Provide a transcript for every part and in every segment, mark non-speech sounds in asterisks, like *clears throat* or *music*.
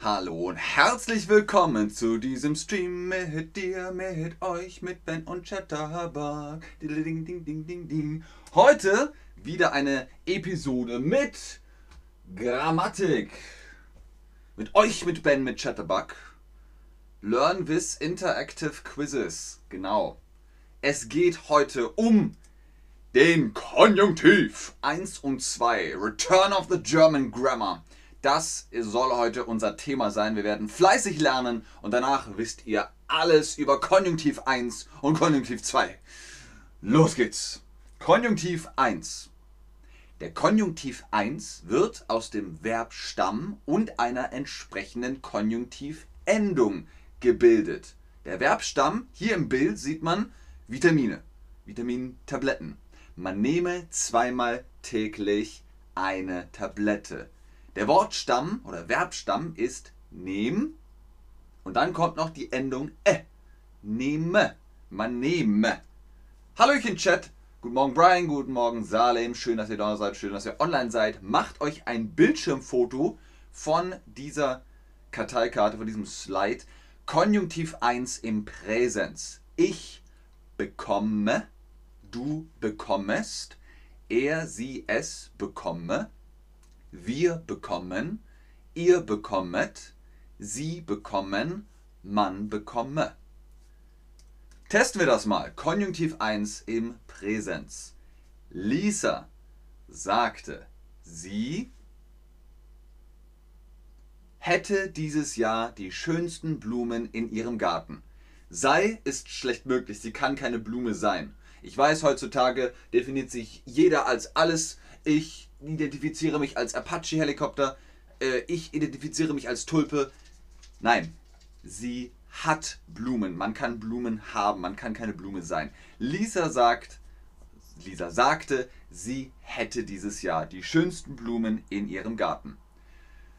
Hallo und herzlich willkommen zu diesem Stream mit dir, mit euch, mit Ben und Chatterbug. Ding, ding, ding, ding, ding. Heute wieder eine Episode mit Grammatik. Mit euch, mit Ben, mit Chatterbug. Learn with Interactive Quizzes. Genau. Es geht heute um den Konjunktiv 1 und 2. Return of the German Grammar. Das soll heute unser Thema sein. Wir werden fleißig lernen und danach wisst ihr alles über Konjunktiv 1 und Konjunktiv 2. Los geht's. Konjunktiv 1. Der Konjunktiv 1 wird aus dem Verbstamm und einer entsprechenden Konjunktivendung gebildet. Der Verbstamm, hier im Bild sieht man Vitamine, Vitamintabletten. Man nehme zweimal täglich eine Tablette. Der Wortstamm oder Verbstamm ist nehm und dann kommt noch die Endung e. Nehme. Man nehme. Hallöchen Chat. Guten Morgen Brian, guten Morgen Salem. Schön, dass ihr da seid, schön, dass ihr online seid. Macht euch ein Bildschirmfoto von dieser Karteikarte, von diesem Slide. Konjunktiv 1 im Präsens. Ich bekomme, du bekommest, er, sie, es bekomme wir bekommen, ihr bekommet, sie bekommen, man bekomme. Testen wir das mal. Konjunktiv 1 im Präsens. Lisa sagte, sie hätte dieses Jahr die schönsten Blumen in ihrem Garten. Sei ist schlecht möglich, sie kann keine Blume sein. Ich weiß, heutzutage definiert sich jeder als alles. Ich identifiziere mich als Apache-Helikopter, äh, ich identifiziere mich als Tulpe. Nein, sie hat Blumen. Man kann Blumen haben, man kann keine Blume sein. Lisa sagt, Lisa sagte, sie hätte dieses Jahr die schönsten Blumen in ihrem Garten.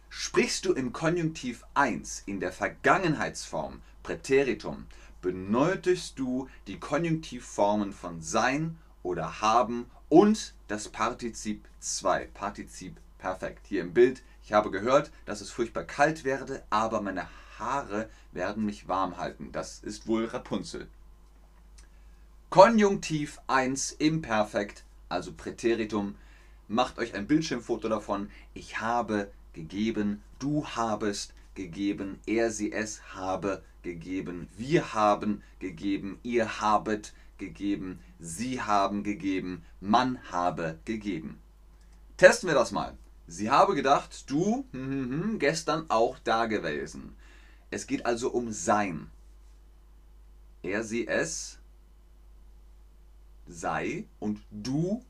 Sprichst du im Konjunktiv 1 in der Vergangenheitsform Präteritum, benötigst du die Konjunktivformen von sein oder haben und das Partizip 2, Partizip perfekt. Hier im Bild, ich habe gehört, dass es furchtbar kalt werde, aber meine Haare werden mich warm halten. Das ist wohl Rapunzel. Konjunktiv 1 im Perfekt, also Präteritum. Macht euch ein Bildschirmfoto davon. Ich habe gegeben, du habest gegeben, er, sie, es habe gegeben, wir haben gegeben, ihr habet gegeben, sie haben gegeben, man habe gegeben. Testen wir das mal. Sie habe gedacht, du hm, hm, hm, gestern auch da gewesen. Es geht also um sein. Er, sie, es sei und du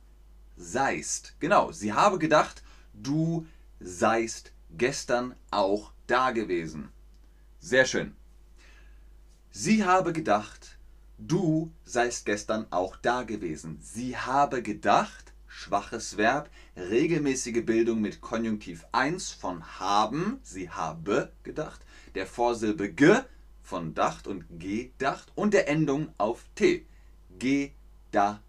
seist. Genau, sie habe gedacht, du seist gestern auch da gewesen. Sehr schön. Sie habe gedacht, Du seist gestern auch da gewesen. Sie habe gedacht, schwaches Verb, regelmäßige Bildung mit Konjunktiv 1 von haben, sie habe gedacht, der Vorsilbe ge von dacht und gedacht und der Endung auf t. Gedacht.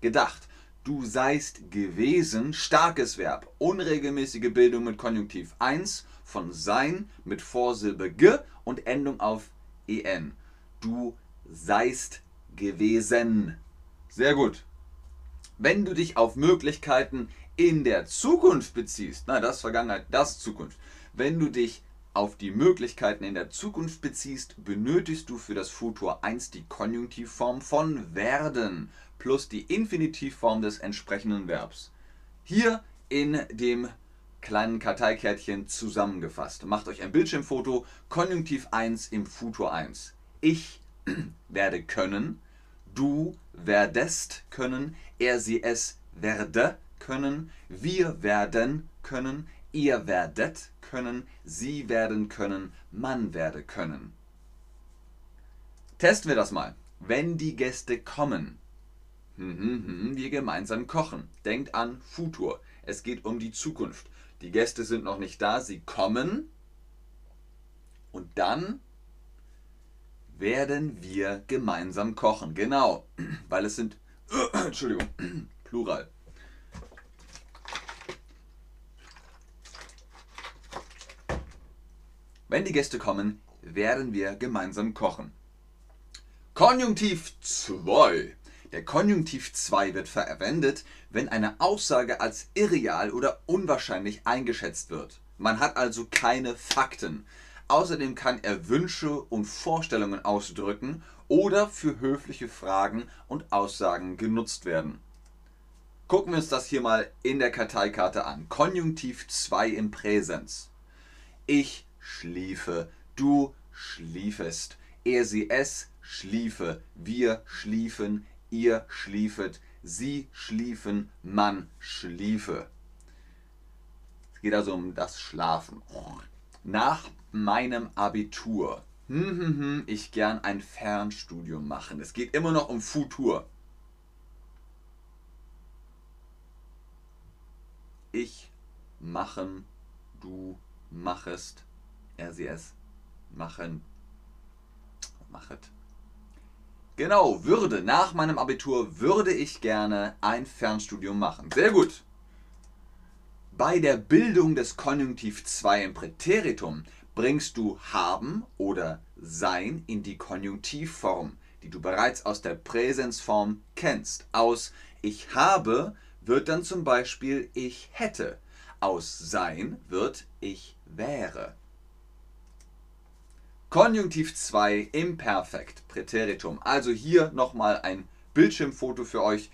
Gedacht. Du seist gewesen, starkes Verb, unregelmäßige Bildung mit Konjunktiv 1 von sein mit Vorsilbe ge und Endung auf en du seist gewesen. Sehr gut. Wenn du dich auf Möglichkeiten in der Zukunft beziehst, na das Vergangenheit, das Zukunft. Wenn du dich auf die Möglichkeiten in der Zukunft beziehst, benötigst du für das Futur 1 die Konjunktivform von werden plus die Infinitivform des entsprechenden Verbs. Hier in dem kleinen Karteikärtchen zusammengefasst. Macht euch ein Bildschirmfoto, Konjunktiv 1 im Futur 1 ich werde können, du werdest können, er, sie, es werde können, wir werden können, ihr werdet können, sie werden können, man werde können. Testen wir das mal. Wenn die Gäste kommen, hm, hm, hm, wir gemeinsam kochen. Denkt an Futur. Es geht um die Zukunft. Die Gäste sind noch nicht da, sie kommen. Und dann werden wir gemeinsam kochen. Genau, weil es sind, *clears throat* Entschuldigung, *clears throat* Plural. Wenn die Gäste kommen, werden wir gemeinsam kochen. Konjunktiv 2. Der Konjunktiv 2 wird verwendet, wenn eine Aussage als irreal oder unwahrscheinlich eingeschätzt wird. Man hat also keine Fakten. Außerdem kann er Wünsche und Vorstellungen ausdrücken oder für höfliche Fragen und Aussagen genutzt werden. Gucken wir uns das hier mal in der Karteikarte an. Konjunktiv 2 im Präsens. Ich schliefe, du schliefest, er, sie, es schliefe, wir schliefen, ihr schliefet, sie schliefen, man schliefe. Es geht also um das Schlafen. Nach meinem Abitur hm, hm, hm, ich gern ein Fernstudium machen. Es geht immer noch um Futur. Ich machen, du machest, er, sie, es machen, machet. Genau, würde. Nach meinem Abitur würde ich gerne ein Fernstudium machen. Sehr gut. Bei der Bildung des Konjunktiv 2 im Präteritum bringst du haben oder sein in die Konjunktivform, die du bereits aus der Präsensform kennst. Aus ich habe wird dann zum Beispiel ich hätte. Aus sein wird ich wäre. Konjunktiv 2 im Perfekt, Präteritum. Also hier nochmal ein Bildschirmfoto für euch.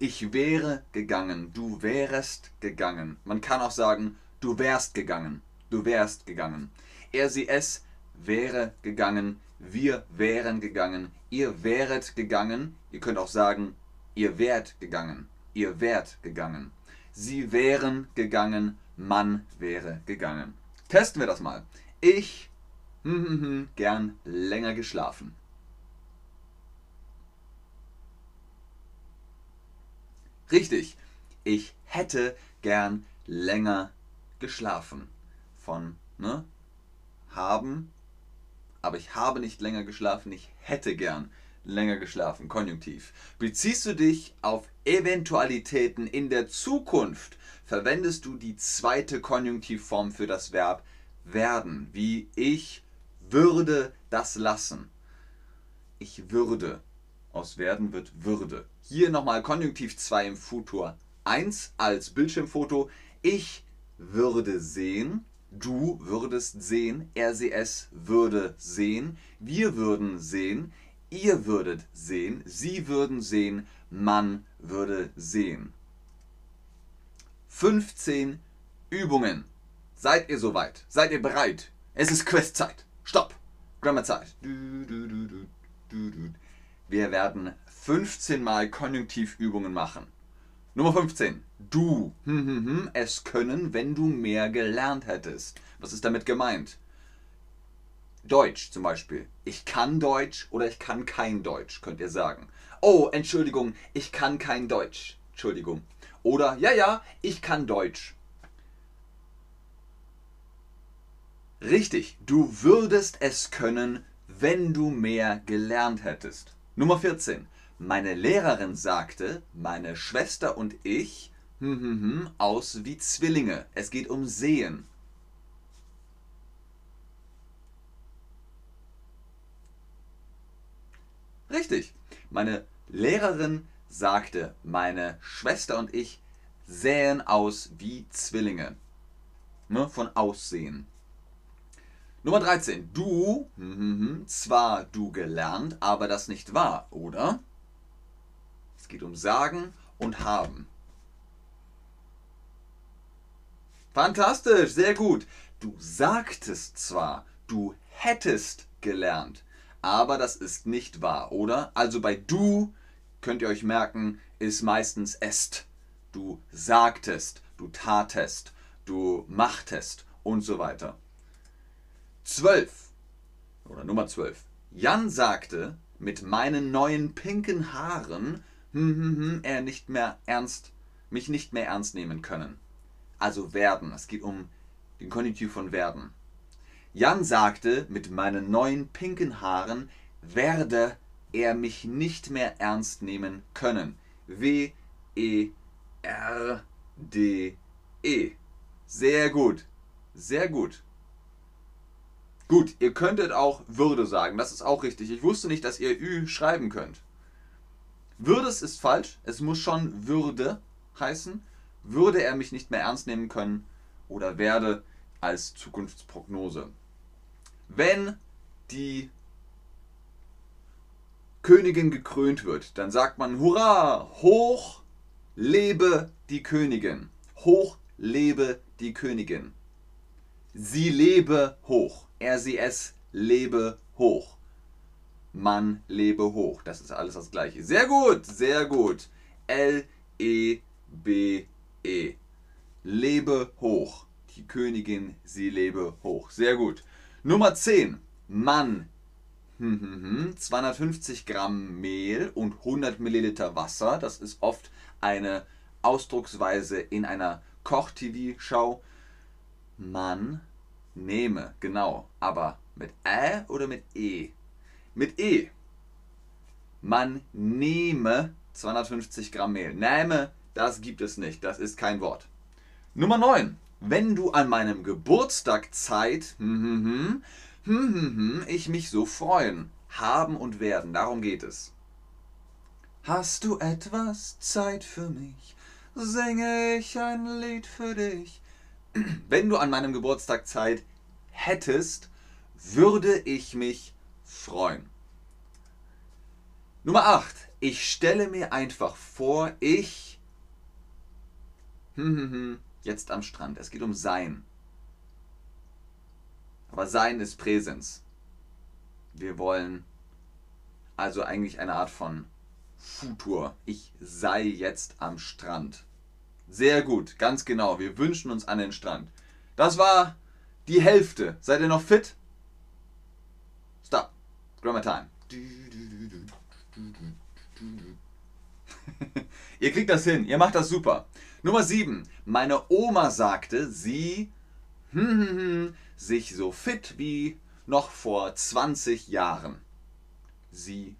Ich wäre gegangen, du wärest gegangen. Man kann auch sagen, du wärst gegangen, du wärst gegangen. Er, sie, es wäre gegangen, wir wären gegangen, ihr wäret gegangen. Ihr könnt auch sagen, ihr wärt gegangen, ihr wärt gegangen. Sie wären gegangen, man wäre gegangen. Testen wir das mal. Ich hm, hm, hm, gern länger geschlafen. Richtig, ich hätte gern länger geschlafen. Von, ne? Haben, aber ich habe nicht länger geschlafen, ich hätte gern länger geschlafen. Konjunktiv. Beziehst du dich auf Eventualitäten in der Zukunft, verwendest du die zweite Konjunktivform für das Verb werden, wie ich würde das lassen. Ich würde. Aus werden wird würde. Hier nochmal Konjunktiv 2 im Futur 1 als Bildschirmfoto. Ich würde sehen. Du würdest sehen. Er, sie, es würde sehen. Wir würden sehen. Ihr würdet sehen. Sie würden sehen. Man würde sehen. 15 Übungen. Seid ihr soweit? Seid ihr bereit? Es ist Questzeit. Stopp. Grammarzeit. Wir werden 15 Mal Konjunktivübungen machen. Nummer 15. Du. Hm, hm, hm, es können, wenn du mehr gelernt hättest. Was ist damit gemeint? Deutsch zum Beispiel. Ich kann Deutsch oder ich kann kein Deutsch, könnt ihr sagen. Oh, Entschuldigung, ich kann kein Deutsch. Entschuldigung. Oder, ja, ja, ich kann Deutsch. Richtig, du würdest es können, wenn du mehr gelernt hättest. Nummer 14. Meine Lehrerin sagte, meine Schwester und ich hm, hm, hm, aus wie Zwillinge. Es geht um Sehen. Richtig. Meine Lehrerin sagte, meine Schwester und ich sähen aus wie Zwillinge. Ne, von Aussehen. Nummer 13. Du, mhm, zwar du gelernt, aber das nicht wahr, oder? Es geht um sagen und haben. Fantastisch, sehr gut. Du sagtest zwar, du hättest gelernt, aber das ist nicht wahr, oder? Also bei du könnt ihr euch merken, ist meistens est. Du sagtest, du tatest, du machtest und so weiter. 12 oder Nummer 12. Jan sagte, mit meinen neuen pinken Haaren hm, hm, hm, er nicht mehr ernst, mich nicht mehr ernst nehmen können. Also werden. Es geht um den Konjunktiv von werden. Jan sagte, mit meinen neuen pinken Haaren werde er mich nicht mehr ernst nehmen können. W E R D E. Sehr gut. Sehr gut. Gut, ihr könntet auch Würde sagen, das ist auch richtig. Ich wusste nicht, dass ihr Ü schreiben könnt. Würdes ist falsch, es muss schon Würde heißen. Würde er mich nicht mehr ernst nehmen können oder werde als Zukunftsprognose. Wenn die Königin gekrönt wird, dann sagt man Hurra, hoch lebe die Königin. Hoch lebe die Königin. Sie lebe hoch. Er, sie, es lebe hoch. Mann lebe hoch. Das ist alles das gleiche. Sehr gut, sehr gut. L, E. Lebe hoch. Die Königin, sie lebe hoch. Sehr gut. Nummer 10. Mann. 250 Gramm Mehl und 100 Milliliter Wasser. Das ist oft eine Ausdrucksweise in einer Koch-TV-Schau. Man nehme, genau. Aber mit Ä oder mit E? Mit E. Man nehme 250 Gramm Mehl. Nähme, das gibt es nicht. Das ist kein Wort. Nummer 9. Wenn du an meinem Geburtstag Zeit, hm, hm, hm, ich mich so freuen, haben und werden. Darum geht es. Hast du etwas Zeit für mich? Singe ich ein Lied für dich? Wenn du an meinem Geburtstag Zeit hättest, würde ich mich freuen. Nummer 8. Ich stelle mir einfach vor, ich jetzt am Strand. Es geht um Sein. Aber Sein ist Präsens. Wir wollen also eigentlich eine Art von Futur. Ich sei jetzt am Strand. Sehr gut, ganz genau. Wir wünschen uns an den Strand. Das war die Hälfte. Seid ihr noch fit? Grammar Time. *laughs* ihr kriegt das hin. Ihr macht das super. Nummer 7. Meine Oma sagte, sie hm, hm, hm, sich so fit wie noch vor 20 Jahren. Sie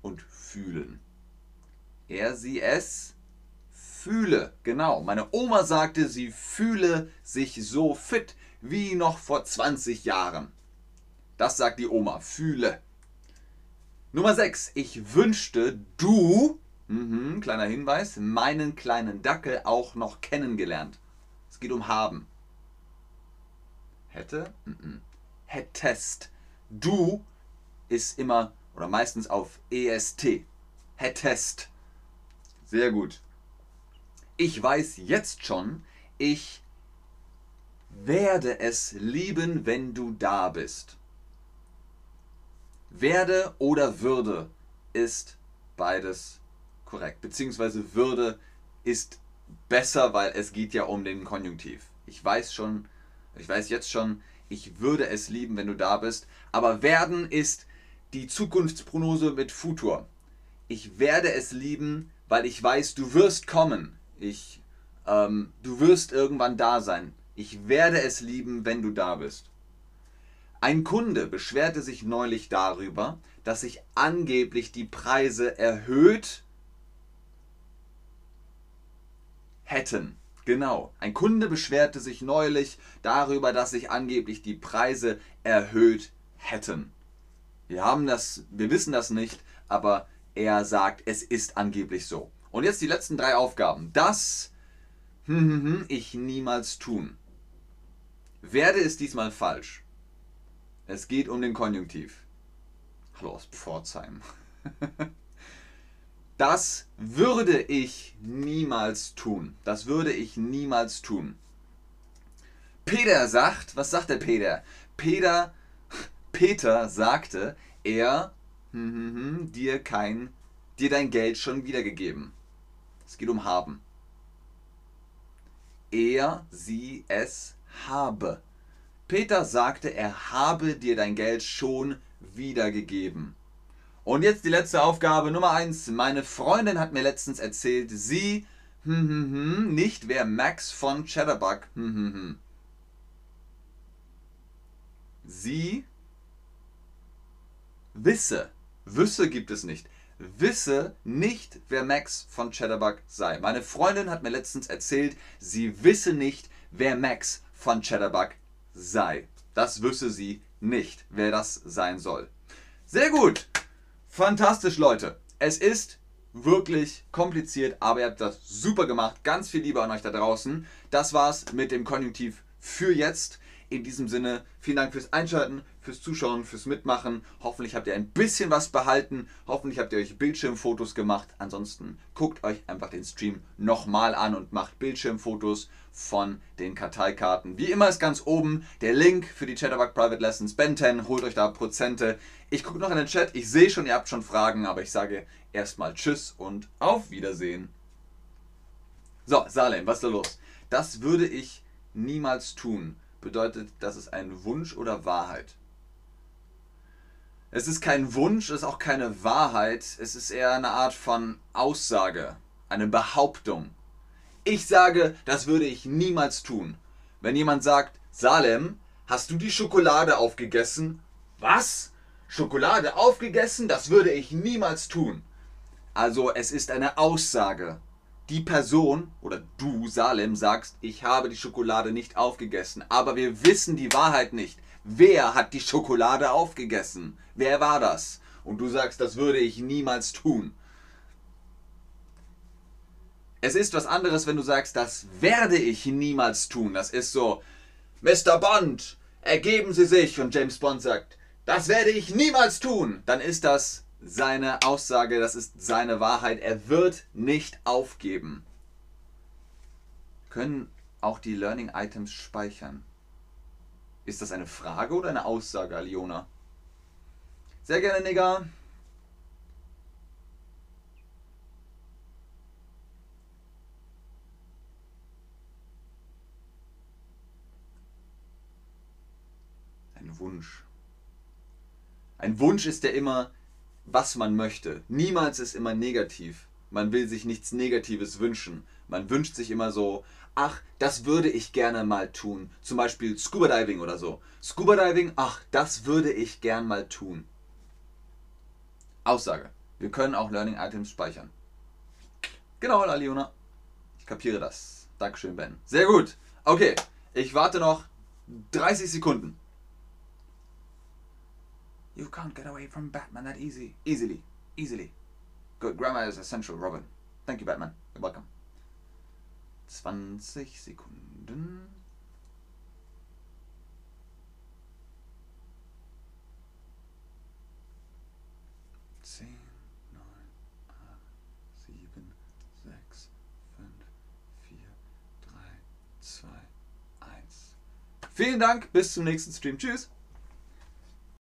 und fühlen. Er, sie, es fühle. Genau. Meine Oma sagte, sie fühle sich so fit wie noch vor 20 Jahren. Das sagt die Oma. Fühle. Nummer 6. Ich wünschte, du, mhm, kleiner Hinweis, meinen kleinen Dackel auch noch kennengelernt. Es geht um haben. Hätte? Mhm. Hättest. Du ist immer oder meistens auf EST. Hättest. Sehr gut. Ich weiß jetzt schon, ich werde es lieben, wenn du da bist. Werde oder würde ist beides korrekt. Beziehungsweise würde ist besser, weil es geht ja um den Konjunktiv. Ich weiß schon, ich weiß jetzt schon, ich würde es lieben, wenn du da bist. Aber werden ist die Zukunftsprognose mit Futur. Ich werde es lieben, weil ich weiß, du wirst kommen. Ich, ähm, du wirst irgendwann da sein. Ich werde es lieben, wenn du da bist. Ein Kunde beschwerte sich neulich darüber, dass sich angeblich die Preise erhöht hätten. Genau. Ein Kunde beschwerte sich neulich darüber, dass sich angeblich die Preise erhöht hätten. Wir haben das, wir wissen das nicht, aber er sagt, es ist angeblich so. Und jetzt die letzten drei Aufgaben. Das hm, hm, hm, ich niemals tun. Werde ist diesmal falsch. Es geht um den Konjunktiv. Hallo aus Pforzheim. *laughs* Das würde ich niemals tun. Das würde ich niemals tun. Peter sagt, was sagt der Peter? Peter, *laughs* Peter sagte, er hm, hm, hm, dir kein, dir dein Geld schon wiedergegeben. Es geht um haben. Er, sie, es habe. Peter sagte, er habe dir dein Geld schon wiedergegeben. Und jetzt die letzte Aufgabe Nummer 1. Meine Freundin hat mir letztens erzählt, sie hm, hm, hm, nicht wer Max von Chatterbug. Hm, hm, hm. Sie wisse, wüsse gibt es nicht, wisse nicht, wer Max von Chatterbug sei. Meine Freundin hat mir letztens erzählt, sie wisse nicht, wer Max von Chatterbug sei. Das wüsste sie nicht, wer das sein soll. Sehr gut. Fantastisch, Leute. Es ist wirklich kompliziert, aber ihr habt das super gemacht. Ganz viel Liebe an euch da draußen. Das war's mit dem Konjunktiv für jetzt. In diesem Sinne, vielen Dank fürs Einschalten, fürs Zuschauen, fürs Mitmachen. Hoffentlich habt ihr ein bisschen was behalten. Hoffentlich habt ihr euch Bildschirmfotos gemacht. Ansonsten guckt euch einfach den Stream nochmal an und macht Bildschirmfotos von den Karteikarten. Wie immer ist ganz oben der Link für die Chatterbug Private Lessons Ben 10. Holt euch da Prozente. Ich gucke noch in den Chat. Ich sehe schon, ihr habt schon Fragen, aber ich sage erstmal Tschüss und auf Wiedersehen. So, Salem, was ist da los? Das würde ich niemals tun bedeutet, das ist ein Wunsch oder Wahrheit. Es ist kein Wunsch, es ist auch keine Wahrheit, es ist eher eine Art von Aussage, eine Behauptung. Ich sage, das würde ich niemals tun. Wenn jemand sagt, Salem, hast du die Schokolade aufgegessen? Was? Schokolade aufgegessen? Das würde ich niemals tun. Also es ist eine Aussage die Person oder du, Salem, sagst, ich habe die Schokolade nicht aufgegessen, aber wir wissen die Wahrheit nicht. Wer hat die Schokolade aufgegessen? Wer war das? Und du sagst, das würde ich niemals tun. Es ist was anderes, wenn du sagst, das werde ich niemals tun. Das ist so, Mr. Bond, ergeben Sie sich. Und James Bond sagt, das werde ich niemals tun. Dann ist das seine Aussage, das ist seine Wahrheit. Er wird nicht aufgeben. Können auch die Learning Items speichern? Ist das eine Frage oder eine Aussage, Aliona? Sehr gerne, Nigger. Ein Wunsch. Ein Wunsch ist ja immer was man möchte. Niemals ist immer negativ. Man will sich nichts Negatives wünschen. Man wünscht sich immer so, ach, das würde ich gerne mal tun. Zum Beispiel Scuba Diving oder so. Scuba Diving, ach, das würde ich gern mal tun. Aussage. Wir können auch Learning Items speichern. Genau, Aliona. Ich kapiere das. Dankeschön, Ben. Sehr gut. Okay, ich warte noch 30 Sekunden. You can't get away from Batman that easy. Easily. Easily. Good. Grammar is essential, Robin. Thank you, Batman. You're welcome. 20 Sekunden. Zehn, neun, acht, sieben, sechs, fünf, vier, drei, zwei, eins. Vielen Dank, bis zum nächsten Stream. Tschüss.